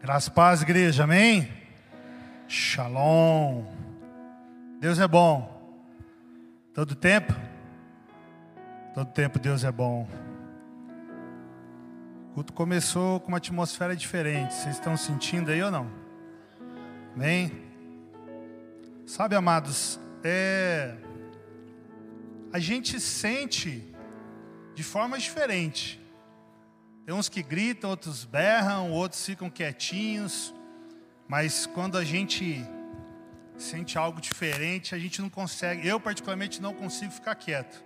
Graças paz, igreja, amém? Shalom. Deus é bom. Todo tempo? Todo tempo Deus é bom. O culto começou com uma atmosfera diferente. Vocês estão sentindo aí ou não? Amém? Sabe, amados, é... a gente sente de forma diferente. Tem uns que gritam, outros berram, outros ficam quietinhos. Mas quando a gente sente algo diferente, a gente não consegue. Eu, particularmente, não consigo ficar quieto.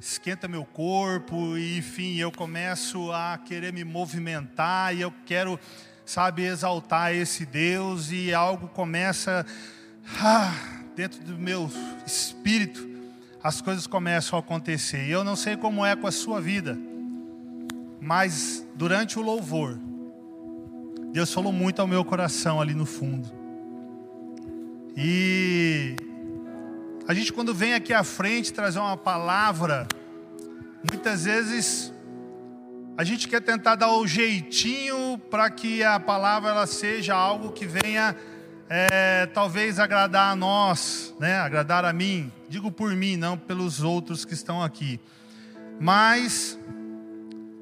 Esquenta meu corpo, e enfim, eu começo a querer me movimentar, e eu quero, sabe, exaltar esse Deus, e algo começa ah, dentro do meu espírito, as coisas começam a acontecer. E eu não sei como é com a sua vida. Mas durante o louvor, Deus falou muito ao meu coração ali no fundo. E a gente quando vem aqui à frente trazer uma palavra, muitas vezes a gente quer tentar dar o jeitinho para que a palavra ela seja algo que venha é, talvez agradar a nós, né? agradar a mim. Digo por mim, não pelos outros que estão aqui. Mas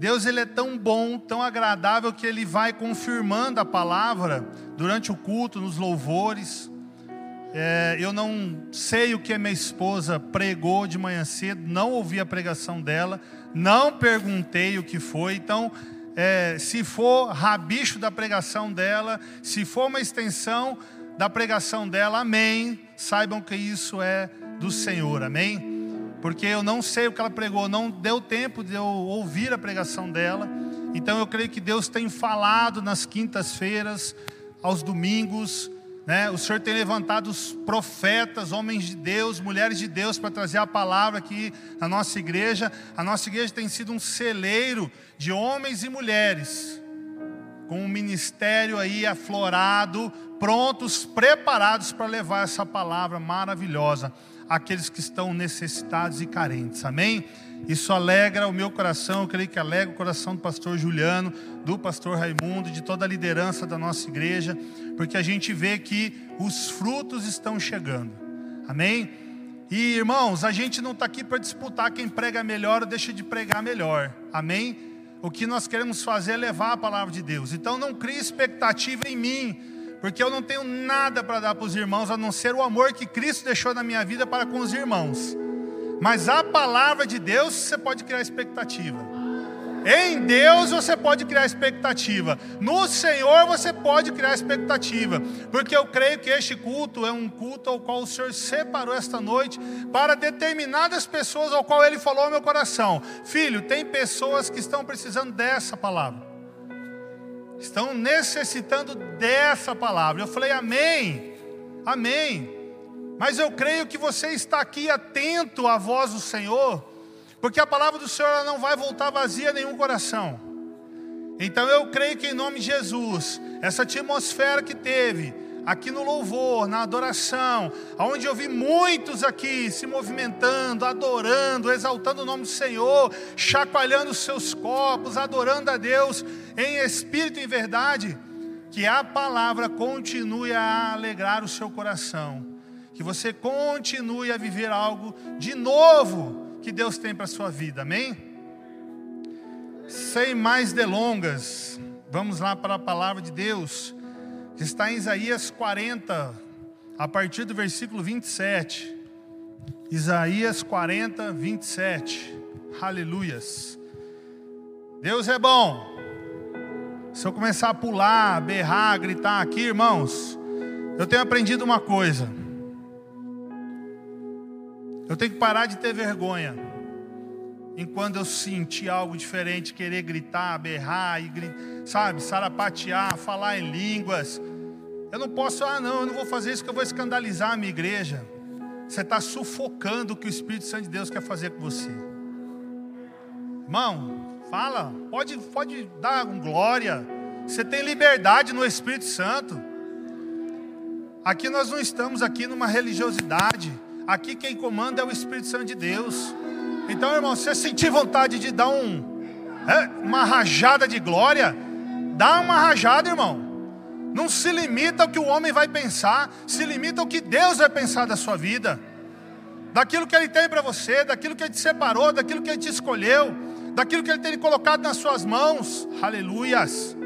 Deus ele é tão bom, tão agradável que ele vai confirmando a palavra durante o culto, nos louvores. É, eu não sei o que a minha esposa pregou de manhã cedo, não ouvi a pregação dela, não perguntei o que foi. Então, é, se for rabicho da pregação dela, se for uma extensão da pregação dela, amém. Saibam que isso é do Senhor, amém porque eu não sei o que ela pregou, não deu tempo de eu ouvir a pregação dela. Então eu creio que Deus tem falado nas quintas-feiras, aos domingos, né? O Senhor tem levantado os profetas, homens de Deus, mulheres de Deus para trazer a palavra aqui na nossa igreja. A nossa igreja tem sido um celeiro de homens e mulheres com um ministério aí aflorado, prontos, preparados para levar essa palavra maravilhosa aqueles que estão necessitados e carentes. Amém? Isso alegra o meu coração, eu creio que alegra o coração do pastor Juliano, do pastor Raimundo, de toda a liderança da nossa igreja, porque a gente vê que os frutos estão chegando. Amém? E irmãos, a gente não está aqui para disputar quem prega melhor ou deixa de pregar melhor. Amém? O que nós queremos fazer é levar a palavra de Deus. Então não crie expectativa em mim, porque eu não tenho nada para dar para os irmãos a não ser o amor que Cristo deixou na minha vida para com os irmãos. Mas a palavra de Deus você pode criar expectativa. Em Deus você pode criar expectativa. No Senhor você pode criar expectativa. Porque eu creio que este culto é um culto ao qual o Senhor separou esta noite para determinadas pessoas ao qual Ele falou ao meu coração. Filho, tem pessoas que estão precisando dessa palavra estão necessitando dessa palavra. Eu falei, Amém, Amém. Mas eu creio que você está aqui atento à voz do Senhor, porque a palavra do Senhor não vai voltar vazia em nenhum coração. Então eu creio que em nome de Jesus, essa atmosfera que teve, aqui no louvor, na adoração, onde eu vi muitos aqui se movimentando, adorando, exaltando o nome do Senhor, chacoalhando os seus copos, adorando a Deus em espírito e em verdade, que a palavra continue a alegrar o seu coração, que você continue a viver algo de novo que Deus tem para a sua vida, amém? Sem mais delongas, vamos lá para a palavra de Deus está em Isaías 40, a partir do versículo 27. Isaías 40, 27. Aleluias. Deus é bom. Se eu começar a pular, berrar, gritar aqui, irmãos, eu tenho aprendido uma coisa. Eu tenho que parar de ter vergonha. Enquanto eu sentir algo diferente, querer gritar, berrar, e, sabe, sarapatear, falar em línguas, eu não posso, ah, não, eu não vou fazer isso que eu vou escandalizar a minha igreja. Você está sufocando o que o Espírito Santo de Deus quer fazer com você. Irmão, fala, pode, pode dar um glória. Você tem liberdade no Espírito Santo. Aqui nós não estamos aqui numa religiosidade. Aqui quem comanda é o Espírito Santo de Deus. Então, irmão, se você sentir vontade de dar um, é, uma rajada de glória, dá uma rajada, irmão. Não se limita ao que o homem vai pensar, se limita ao que Deus vai pensar da sua vida. Daquilo que Ele tem para você, daquilo que Ele te separou, daquilo que Ele te escolheu, daquilo que Ele tem colocado nas suas mãos. Aleluias.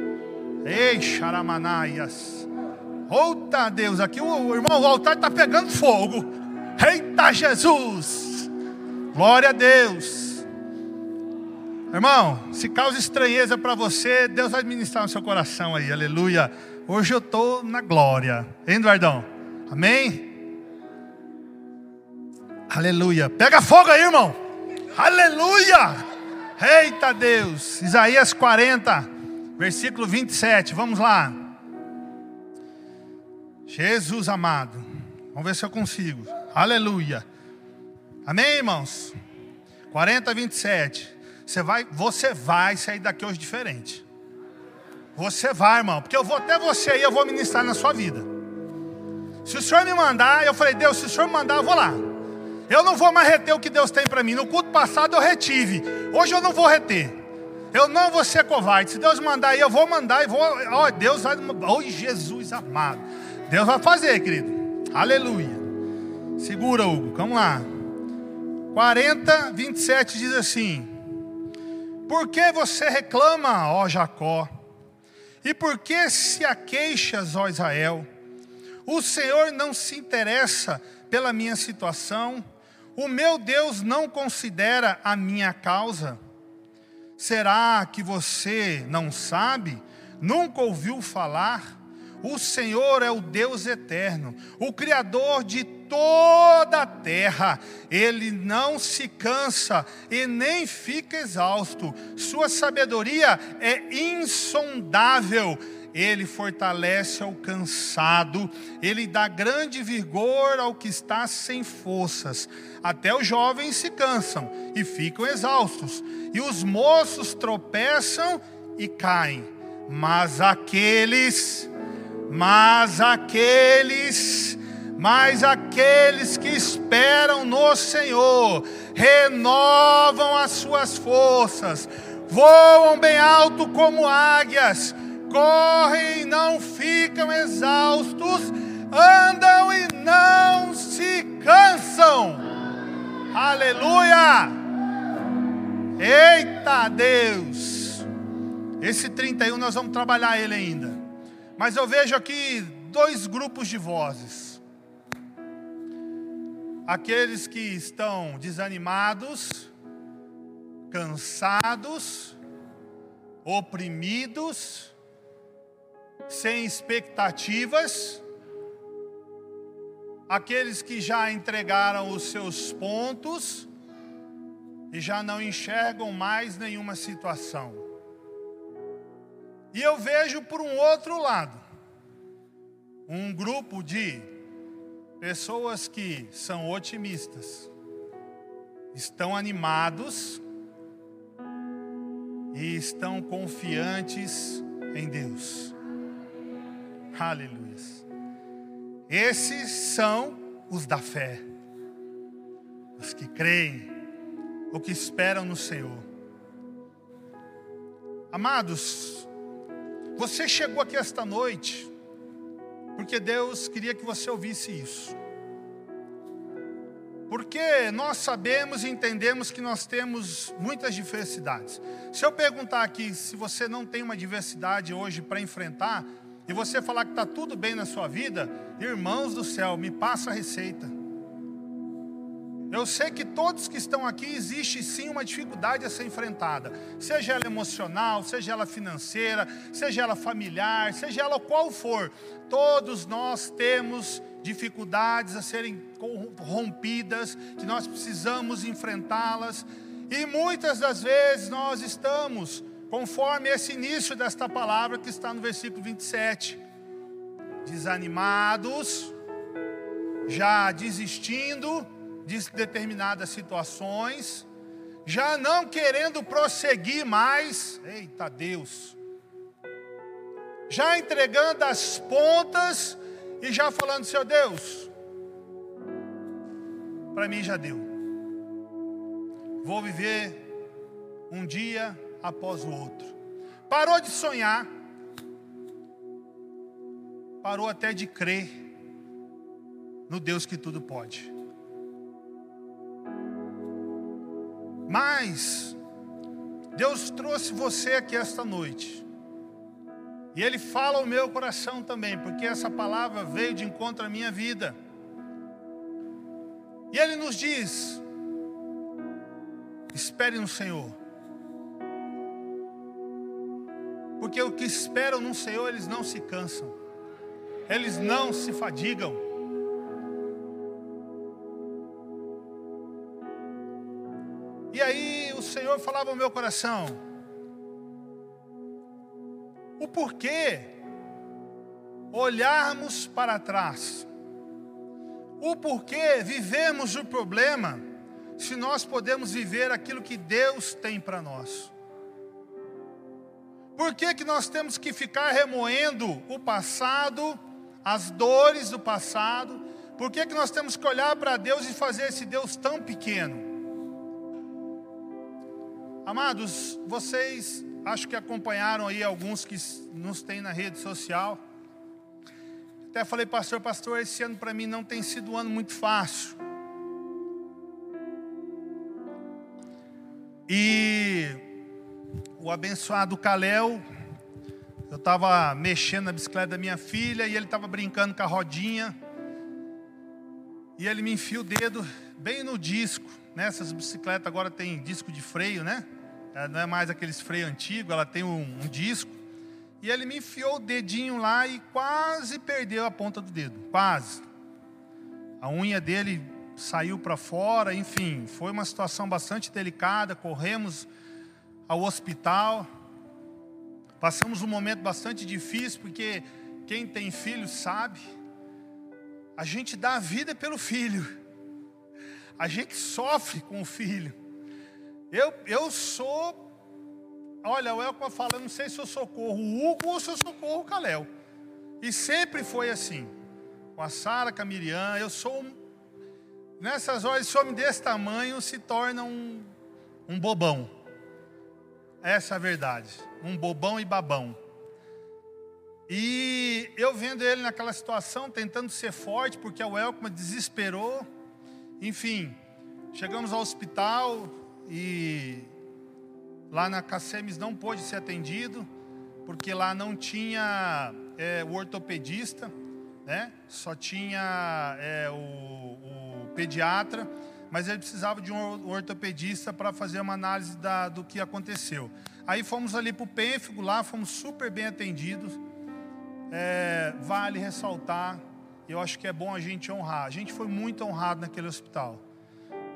Ei, xaramanaias. Outa Deus, aqui o irmão, o altar está pegando fogo. Eita Jesus. Glória a Deus. Irmão, se causa estranheza para você, Deus vai ministrar no seu coração aí, aleluia. Hoje eu estou na glória, hein, Eduardão? Amém? Aleluia. Pega fogo aí, irmão. Aleluia. Eita Deus. Isaías 40, versículo 27. Vamos lá. Jesus amado. Vamos ver se eu consigo. Aleluia. Amém, irmãos? 40, 27. Você vai, você vai sair daqui hoje diferente. Você vai, irmão, porque eu vou até você aí, eu vou ministrar na sua vida. Se o Senhor me mandar, eu falei, Deus, se o Senhor me mandar, eu vou lá. Eu não vou mais reter o que Deus tem para mim. No culto passado eu retive. Hoje eu não vou reter. Eu não vou ser covarde. Se Deus mandar aí, eu vou mandar e vou. Ó, oh, Deus vai. Oh, Jesus amado. Deus vai fazer, querido. Aleluia. Segura, Hugo. Vamos lá. 40, 27 diz assim: por que você reclama, ó Jacó? E por que se aqueixas, ó Israel? O Senhor não se interessa pela minha situação, o meu Deus não considera a minha causa. Será que você não sabe? Nunca ouviu falar? O Senhor é o Deus eterno, o Criador de toda a terra. Ele não se cansa e nem fica exausto. Sua sabedoria é insondável. Ele fortalece ao cansado, ele dá grande vigor ao que está sem forças. Até os jovens se cansam e ficam exaustos, e os moços tropeçam e caem. Mas aqueles mas aqueles, mas aqueles que esperam no Senhor, renovam as suas forças, voam bem alto como águias, correm e não ficam exaustos, andam e não se cansam. Aleluia! Eita Deus! Esse 31 nós vamos trabalhar ele ainda. Mas eu vejo aqui dois grupos de vozes. Aqueles que estão desanimados, cansados, oprimidos, sem expectativas, aqueles que já entregaram os seus pontos e já não enxergam mais nenhuma situação. E eu vejo por um outro lado, um grupo de pessoas que são otimistas, estão animados e estão confiantes em Deus. Aleluia. Esses são os da fé, os que creem, os que esperam no Senhor. Amados, você chegou aqui esta noite porque Deus queria que você ouvisse isso. Porque nós sabemos e entendemos que nós temos muitas diversidades. Se eu perguntar aqui se você não tem uma diversidade hoje para enfrentar, e você falar que está tudo bem na sua vida, irmãos do céu, me passa a receita. Eu sei que todos que estão aqui existe sim uma dificuldade a ser enfrentada, seja ela emocional, seja ela financeira, seja ela familiar, seja ela qual for. Todos nós temos dificuldades a serem rompidas, que nós precisamos enfrentá-las, e muitas das vezes nós estamos, conforme esse início desta palavra que está no versículo 27, desanimados, já desistindo, de determinadas situações, já não querendo prosseguir mais, eita Deus, já entregando as pontas e já falando, seu Deus, para mim já deu, vou viver um dia após o outro, parou de sonhar, parou até de crer no Deus que tudo pode. Mas Deus trouxe você aqui esta noite. E Ele fala ao meu coração também, porque essa palavra veio de encontro à minha vida. E Ele nos diz: espere no Senhor. Porque o que esperam no Senhor, eles não se cansam, eles não se fadigam. Senhor falava ao meu coração: o porquê olharmos para trás, o porquê vivemos o problema, se nós podemos viver aquilo que Deus tem para nós. Por que, que nós temos que ficar remoendo o passado, as dores do passado? Por que, que nós temos que olhar para Deus e fazer esse Deus tão pequeno? Amados, vocês acho que acompanharam aí alguns que nos têm na rede social. Até falei, pastor, pastor, esse ano para mim não tem sido um ano muito fácil. E o abençoado Calel, eu estava mexendo na bicicleta da minha filha e ele estava brincando com a rodinha. E ele me enfia o dedo bem no disco. Nessas né? bicicletas agora tem disco de freio, né? É, não é mais aqueles freio antigo, ela tem um, um disco. E ele me enfiou o dedinho lá e quase perdeu a ponta do dedo, quase. A unha dele saiu para fora, enfim, foi uma situação bastante delicada. Corremos ao hospital, passamos um momento bastante difícil, porque quem tem filho sabe, a gente dá a vida pelo filho, a gente sofre com o filho. Eu, eu sou. Olha, o Elco fala, não sei se eu socorro o Hugo ou se eu socorro o Caléu. E sempre foi assim. Com a Sara, com a Miriam, eu sou. Nessas horas, esse homem desse tamanho se torna um, um bobão. Essa é a verdade. Um bobão e babão. E eu vendo ele naquela situação, tentando ser forte, porque o Elkman desesperou. Enfim, chegamos ao hospital, e lá na Cacemes não pôde ser atendido, porque lá não tinha é, o ortopedista, né? só tinha é, o, o, pediatra, mas ele precisava de um ortopedista para fazer uma análise da, do que aconteceu. Aí fomos ali para o pênfigo, lá fomos super bem atendidos. É, vale ressaltar, eu acho que é bom a gente honrar. A gente foi muito honrado naquele hospital,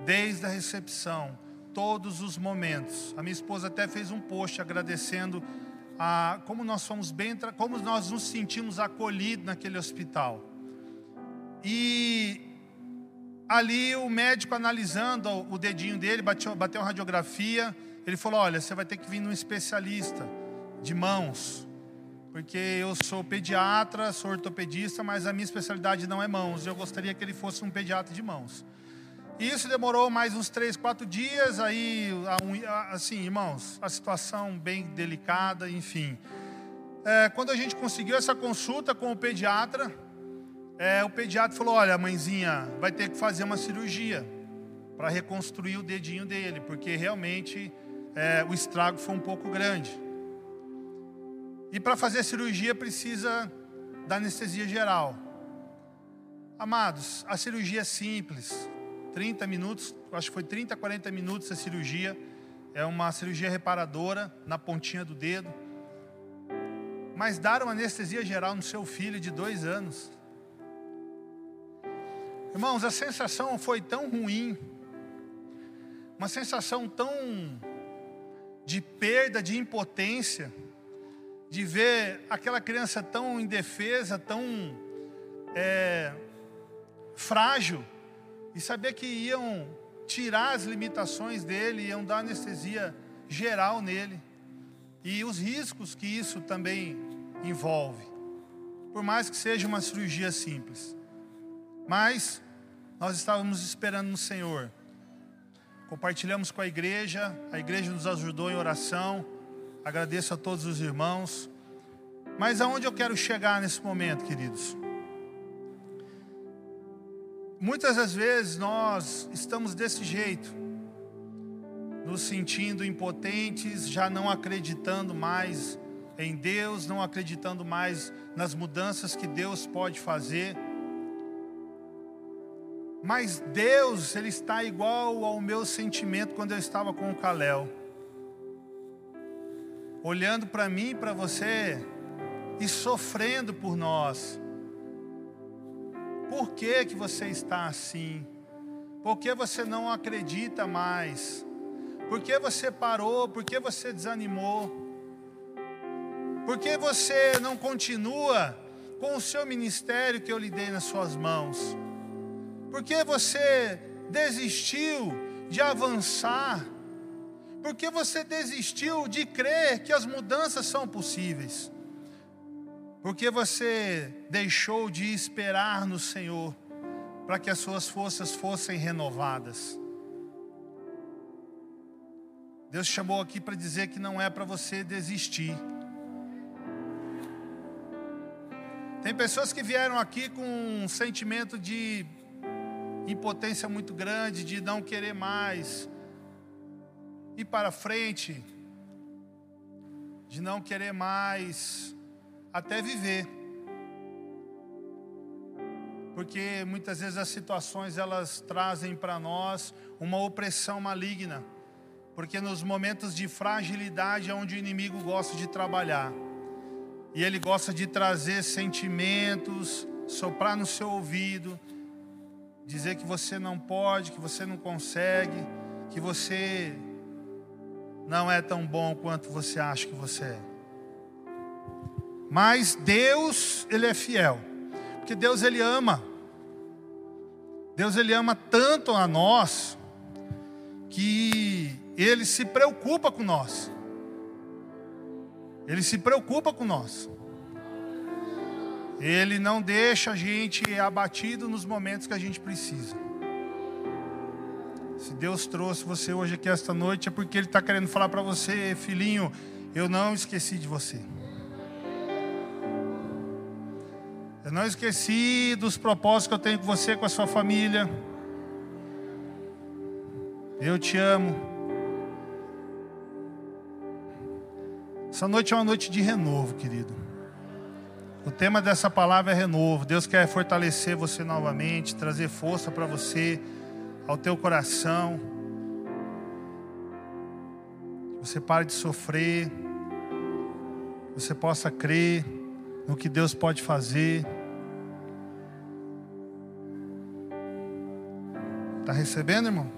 desde a recepção todos os momentos. A minha esposa até fez um post agradecendo a como nós fomos bem, como nós nos sentimos acolhidos naquele hospital. E ali o médico analisando o dedinho dele, bateu, bateu radiografia, ele falou: "Olha, você vai ter que vir num especialista de mãos, porque eu sou pediatra, sou ortopedista, mas a minha especialidade não é mãos. Eu gostaria que ele fosse um pediatra de mãos." Isso demorou mais uns três, quatro dias. Aí, assim, irmãos, a situação bem delicada, enfim. É, quando a gente conseguiu essa consulta com o pediatra, é, o pediatra falou: Olha, mãezinha, vai ter que fazer uma cirurgia para reconstruir o dedinho dele, porque realmente é, o estrago foi um pouco grande. E para fazer a cirurgia precisa da anestesia geral. Amados, a cirurgia é simples, 30 minutos, acho que foi 30, 40 minutos a cirurgia. É uma cirurgia reparadora na pontinha do dedo. Mas dar uma anestesia geral no seu filho de dois anos. Irmãos, a sensação foi tão ruim, uma sensação tão de perda, de impotência, de ver aquela criança tão indefesa, tão é, frágil e saber que iam tirar as limitações dele, iam dar anestesia geral nele. E os riscos que isso também envolve. Por mais que seja uma cirurgia simples. Mas nós estávamos esperando no Senhor. Compartilhamos com a igreja, a igreja nos ajudou em oração. Agradeço a todos os irmãos. Mas aonde eu quero chegar nesse momento, queridos? Muitas das vezes nós estamos desse jeito, nos sentindo impotentes, já não acreditando mais em Deus, não acreditando mais nas mudanças que Deus pode fazer. Mas Deus, Ele está igual ao meu sentimento quando eu estava com o Caléu. Olhando para mim e para você e sofrendo por nós. Por que, que você está assim? Por que você não acredita mais? Por que você parou? Por que você desanimou? Por que você não continua com o seu ministério que eu lhe dei nas suas mãos? Por que você desistiu de avançar? Por que você desistiu de crer que as mudanças são possíveis? Porque você deixou de esperar no Senhor para que as suas forças fossem renovadas. Deus chamou aqui para dizer que não é para você desistir. Tem pessoas que vieram aqui com um sentimento de impotência muito grande, de não querer mais ir para frente, de não querer mais até viver. Porque muitas vezes as situações elas trazem para nós uma opressão maligna. Porque nos momentos de fragilidade é onde o inimigo gosta de trabalhar. E ele gosta de trazer sentimentos, soprar no seu ouvido, dizer que você não pode, que você não consegue, que você não é tão bom quanto você acha que você é. Mas Deus, ele é fiel. Porque Deus ele ama. Deus ele ama tanto a nós que ele se preocupa com nós. Ele se preocupa com nós. Ele não deixa a gente abatido nos momentos que a gente precisa. Se Deus trouxe você hoje aqui esta noite é porque Ele está querendo falar para você, filhinho, eu não esqueci de você. Eu não esqueci dos propósitos que eu tenho com você, com a sua família. Eu te amo. Essa noite é uma noite de renovo, querido. O tema dessa palavra é renovo. Deus quer fortalecer você novamente, trazer força para você, ao teu coração. Você pare de sofrer. Você possa crer no que Deus pode fazer. Está recebendo, irmão?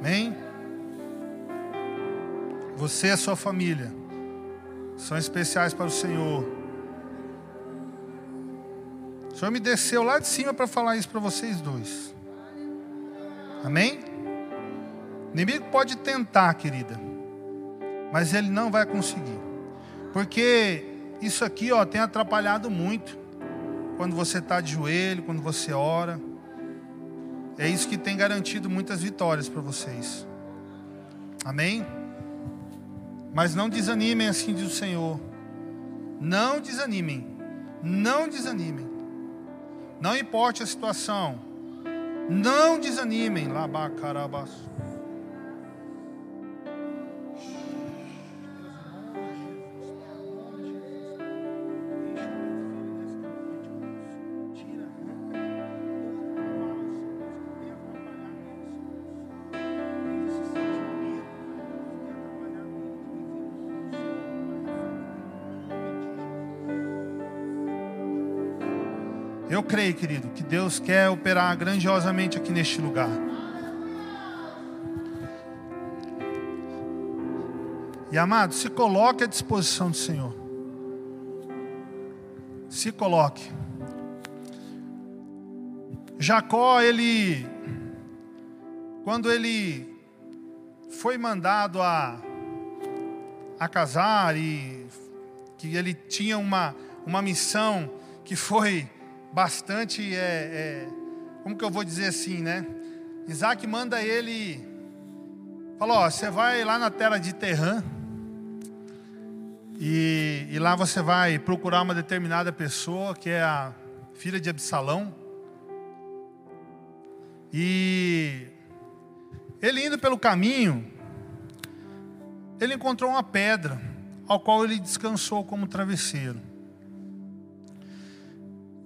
Amém? Você e a sua família são especiais para o Senhor. O Senhor me desceu lá de cima para falar isso para vocês dois. Amém? O inimigo pode tentar, querida, mas ele não vai conseguir. Porque isso aqui ó, tem atrapalhado muito. Quando você está de joelho, quando você ora. É isso que tem garantido muitas vitórias para vocês. Amém? Mas não desanimem, assim diz o Senhor. Não desanimem. Não desanimem. Não importe a situação. Não desanimem. Labacarabaço. Eu creio, querido, que Deus quer operar grandiosamente aqui neste lugar. E amado, se coloque à disposição do Senhor. Se coloque. Jacó, ele, quando ele foi mandado a, a casar e que ele tinha uma, uma missão que foi bastante, é, é, como que eu vou dizer assim, né? Isaac manda ele, falou: você vai lá na terra de Terã, E, e lá você vai procurar uma determinada pessoa, que é a filha de Absalão. E ele indo pelo caminho, ele encontrou uma pedra, ao qual ele descansou como travesseiro.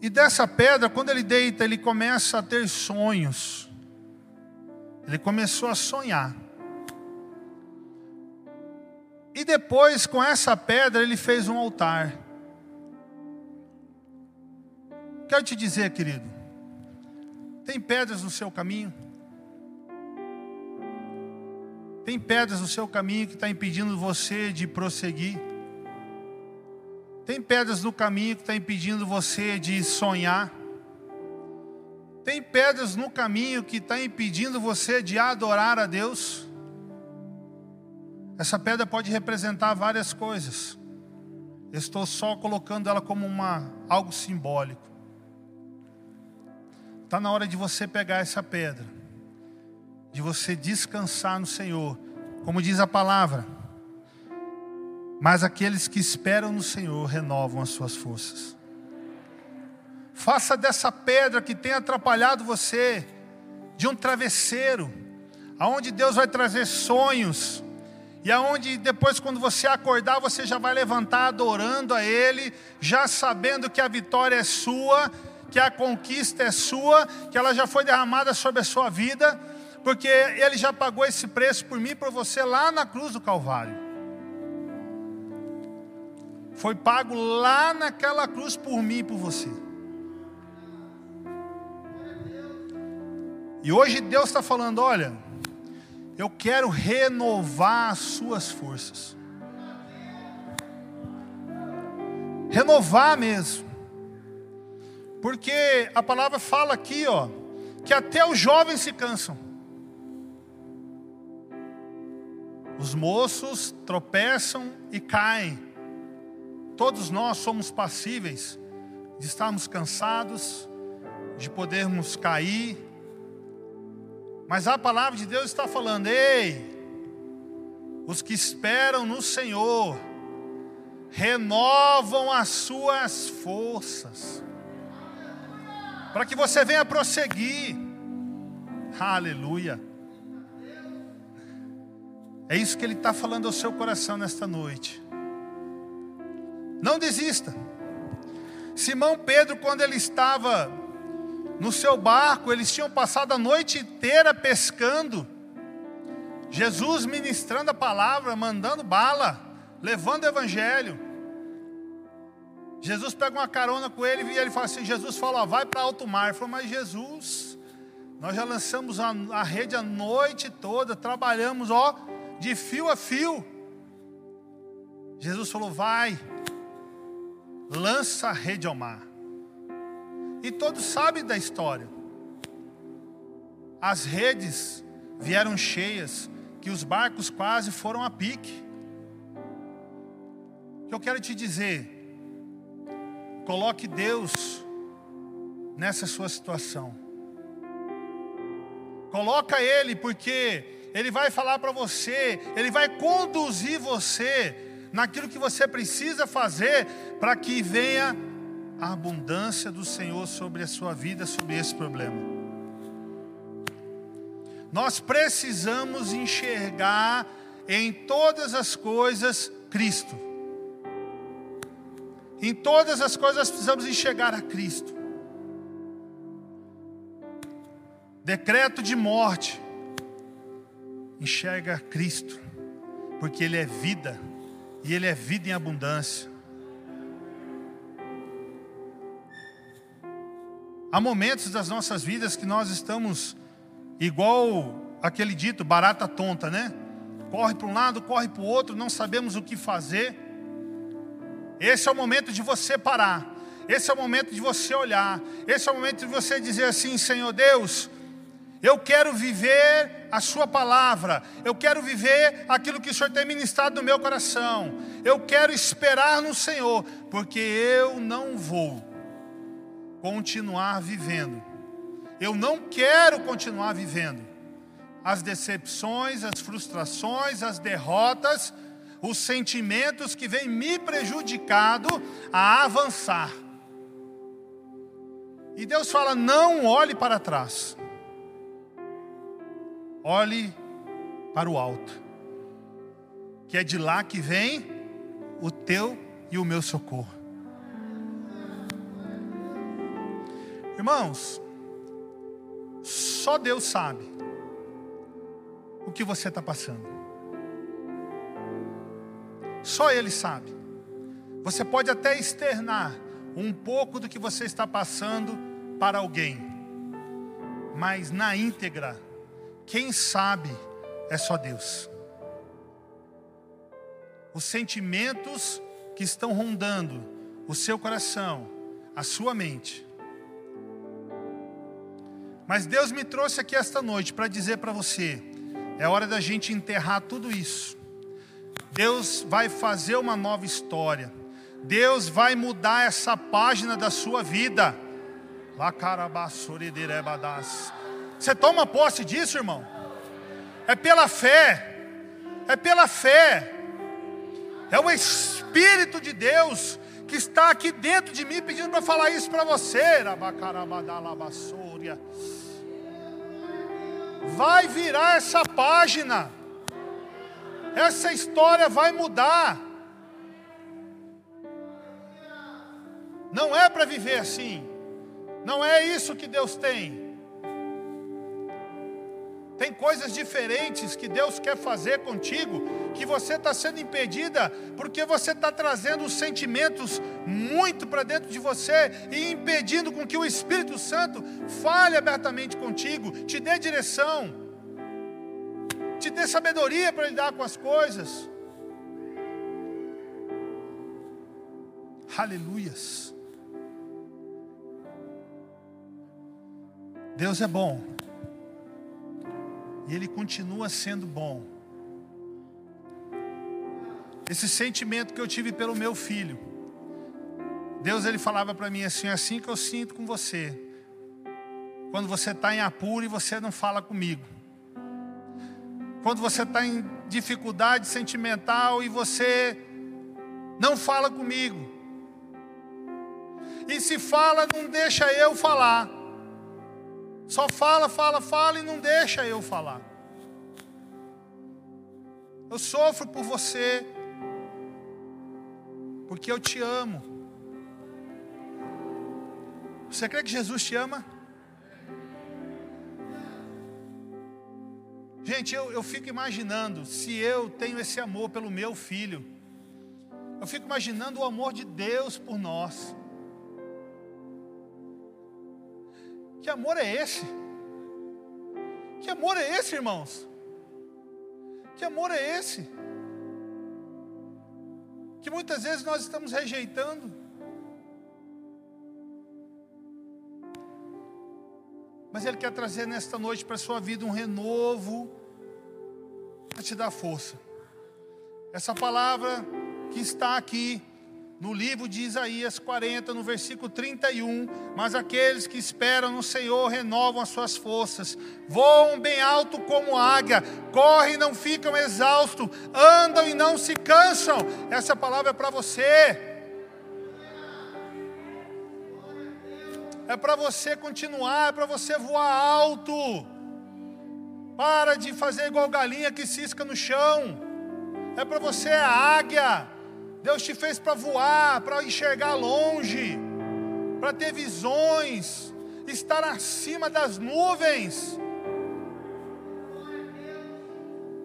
E dessa pedra, quando ele deita, ele começa a ter sonhos. Ele começou a sonhar. E depois, com essa pedra, ele fez um altar. Quero te dizer, querido, tem pedras no seu caminho? Tem pedras no seu caminho que está impedindo você de prosseguir? Tem pedras no caminho que está impedindo você de sonhar? Tem pedras no caminho que está impedindo você de adorar a Deus? Essa pedra pode representar várias coisas. estou só colocando ela como uma, algo simbólico. Está na hora de você pegar essa pedra, de você descansar no Senhor, como diz a palavra. Mas aqueles que esperam no Senhor renovam as suas forças. Faça dessa pedra que tem atrapalhado você, de um travesseiro, aonde Deus vai trazer sonhos, e aonde depois, quando você acordar, você já vai levantar adorando a Ele, já sabendo que a vitória é sua, que a conquista é sua, que ela já foi derramada sobre a sua vida, porque Ele já pagou esse preço por mim e por você lá na cruz do Calvário. Foi pago lá naquela cruz por mim e por você. E hoje Deus está falando: olha, eu quero renovar as suas forças. Renovar mesmo. Porque a palavra fala aqui, ó, que até os jovens se cansam. Os moços tropeçam e caem. Todos nós somos passíveis de estarmos cansados, de podermos cair, mas a palavra de Deus está falando: ei, os que esperam no Senhor renovam as suas forças, para que você venha prosseguir. Aleluia. É isso que Ele está falando ao seu coração nesta noite. Não desista. Simão Pedro, quando ele estava no seu barco, eles tinham passado a noite inteira pescando. Jesus ministrando a palavra, mandando bala, levando o evangelho. Jesus pega uma carona com ele e ele fala assim: Jesus fala, ó, vai para alto mar. Ele falou, mas Jesus, nós já lançamos a, a rede a noite toda, trabalhamos, ó, de fio a fio. Jesus falou, vai, lança a rede ao mar. E todos sabem da história. As redes vieram cheias, que os barcos quase foram a pique. O que eu quero te dizer, coloque Deus nessa sua situação. Coloca Ele, porque Ele vai falar para você, Ele vai conduzir você naquilo que você precisa fazer para que venha a abundância do Senhor sobre a sua vida, sobre esse problema. Nós precisamos enxergar em todas as coisas Cristo. Em todas as coisas precisamos enxergar a Cristo. Decreto de morte. Enxerga Cristo, porque Ele é vida, e Ele é vida em abundância. Há momentos das nossas vidas que nós estamos igual aquele dito, barata tonta, né? Corre para um lado, corre para o outro, não sabemos o que fazer. Esse é o momento de você parar. Esse é o momento de você olhar. Esse é o momento de você dizer assim: Senhor Deus, eu quero viver a Sua palavra. Eu quero viver aquilo que o Senhor tem ministrado no meu coração. Eu quero esperar no Senhor, porque eu não vou continuar vivendo. Eu não quero continuar vivendo as decepções, as frustrações, as derrotas, os sentimentos que vêm me prejudicado a avançar. E Deus fala: não olhe para trás, olhe para o alto, que é de lá que vem o teu e o meu socorro. Irmãos, só Deus sabe o que você está passando. Só Ele sabe. Você pode até externar um pouco do que você está passando para alguém, mas na íntegra, quem sabe é só Deus. Os sentimentos que estão rondando o seu coração, a sua mente. Mas Deus me trouxe aqui esta noite para dizer para você: é hora da gente enterrar tudo isso. Deus vai fazer uma nova história. Deus vai mudar essa página da sua vida. Você toma posse disso, irmão? É pela fé. É pela fé. É o Espírito de Deus que está aqui dentro de mim pedindo para falar isso para você. Vai virar essa página. Essa história vai mudar. Não é para viver assim. Não é isso que Deus tem. Tem coisas diferentes que Deus quer fazer contigo, que você está sendo impedida, porque você está trazendo os sentimentos muito para dentro de você e impedindo com que o Espírito Santo fale abertamente contigo, te dê direção, te dê sabedoria para lidar com as coisas. Aleluias. Deus é bom. E Ele continua sendo bom. Esse sentimento que eu tive pelo meu filho. Deus ele falava para mim assim, é assim que eu sinto com você. Quando você está em apuro e você não fala comigo. Quando você está em dificuldade sentimental e você não fala comigo. E se fala, não deixa eu falar. Só fala, fala, fala e não deixa eu falar. Eu sofro por você, porque eu te amo. Você crê que Jesus te ama? Gente, eu, eu fico imaginando se eu tenho esse amor pelo meu filho. Eu fico imaginando o amor de Deus por nós. Que amor é esse? Que amor é esse, irmãos? Que amor é esse? Que muitas vezes nós estamos rejeitando. Mas Ele quer trazer nesta noite para a sua vida um renovo, para te dar força. Essa palavra que está aqui, no livro de Isaías 40, no versículo 31, mas aqueles que esperam no Senhor renovam as suas forças, voam bem alto como águia, correm e não ficam exaustos, andam e não se cansam. Essa palavra é para você. É para você continuar, é para você voar alto. Para de fazer igual galinha que cisca no chão. É para você a águia Deus te fez para voar, para enxergar longe, para ter visões, estar acima das nuvens.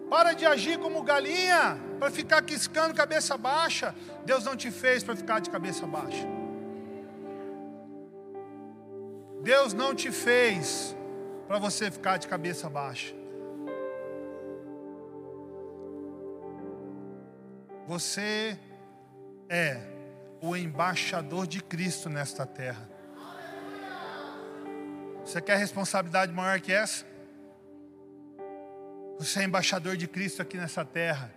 Para de agir como galinha, para ficar quiscando cabeça baixa. Deus não te fez para ficar de cabeça baixa. Deus não te fez para você ficar de cabeça baixa. Você é o embaixador de Cristo nesta terra. Você quer responsabilidade maior que essa? Você é embaixador de Cristo aqui nessa terra.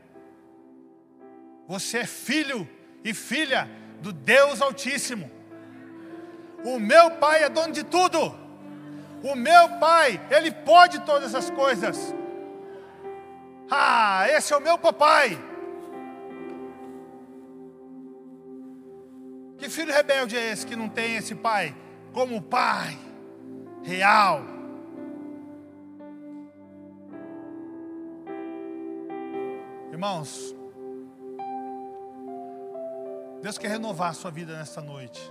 Você é filho e filha do Deus Altíssimo. O meu Pai é dono de tudo. O meu Pai, Ele pode todas as coisas. Ah, esse é o meu papai. Filho rebelde é esse que não tem esse pai como pai real? Irmãos, Deus quer renovar a sua vida nesta noite.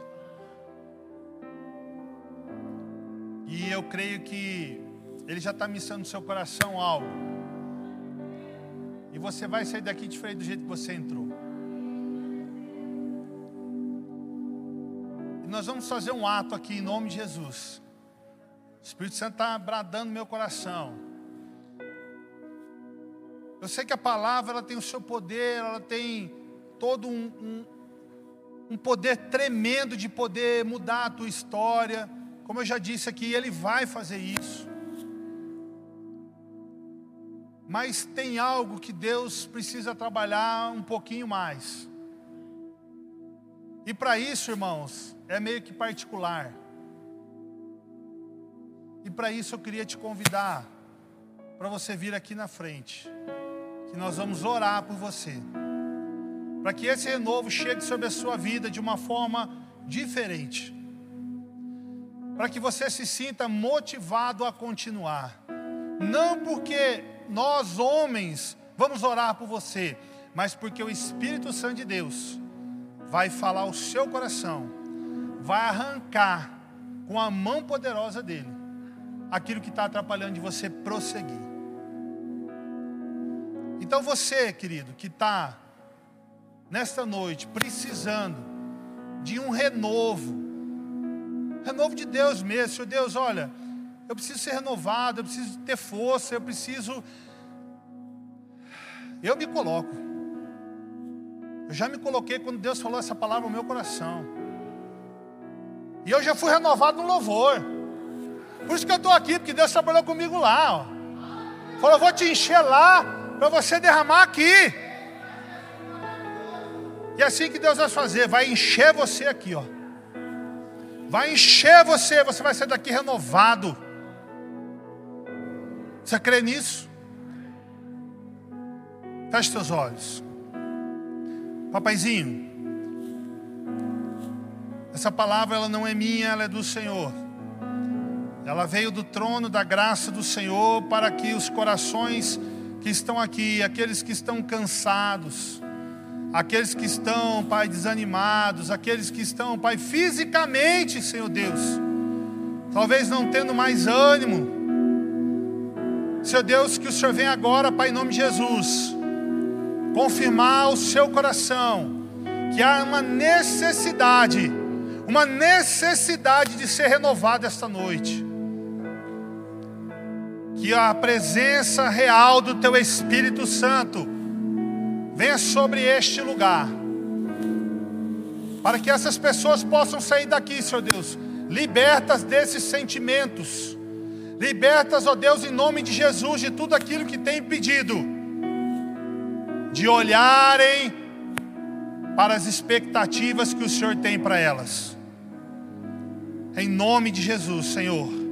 E eu creio que Ele já está missando no seu coração algo. E você vai sair daqui diferente do jeito que você entrou. Nós vamos fazer um ato aqui em nome de Jesus. O Espírito Santo está bradando meu coração. Eu sei que a palavra ela tem o seu poder, ela tem todo um, um, um poder tremendo de poder mudar a tua história. Como eu já disse aqui, ele vai fazer isso. Mas tem algo que Deus precisa trabalhar um pouquinho mais. E para isso, irmãos, é meio que particular. E para isso eu queria te convidar para você vir aqui na frente que nós vamos orar por você. Para que esse renovo chegue sobre a sua vida de uma forma diferente. Para que você se sinta motivado a continuar. Não porque nós, homens, vamos orar por você, mas porque o Espírito Santo de Deus vai falar o seu coração, vai arrancar com a mão poderosa dele aquilo que está atrapalhando de você prosseguir. Então você, querido, que está nesta noite precisando de um renovo, renovo de Deus mesmo, Senhor Deus, olha, eu preciso ser renovado, eu preciso ter força, eu preciso. Eu me coloco. Eu já me coloquei quando Deus falou essa palavra no meu coração. E eu já fui renovado no louvor. Por isso que eu estou aqui, porque Deus trabalhou comigo lá. Ó. Falou, eu vou te encher lá para você derramar aqui. E é assim que Deus vai fazer, vai encher você aqui, ó. Vai encher você, você vai sair daqui renovado. Você crê nisso? Feche seus olhos. Papaizinho, essa palavra ela não é minha, ela é do Senhor. Ela veio do trono da graça do Senhor para que os corações que estão aqui, aqueles que estão cansados, aqueles que estão, Pai, desanimados, aqueles que estão, Pai, fisicamente, Senhor Deus, talvez não tendo mais ânimo. Senhor Deus, que o Senhor venha agora, Pai, em nome de Jesus, confirmar o seu coração que há uma necessidade, uma necessidade de ser renovado esta noite. Que a presença real do Teu Espírito Santo venha sobre este lugar, para que essas pessoas possam sair daqui, Senhor Deus, libertas desses sentimentos, libertas, ó Deus, em nome de Jesus, de tudo aquilo que tem impedido, de olharem para as expectativas que o Senhor tem para elas. Em nome de Jesus, Senhor.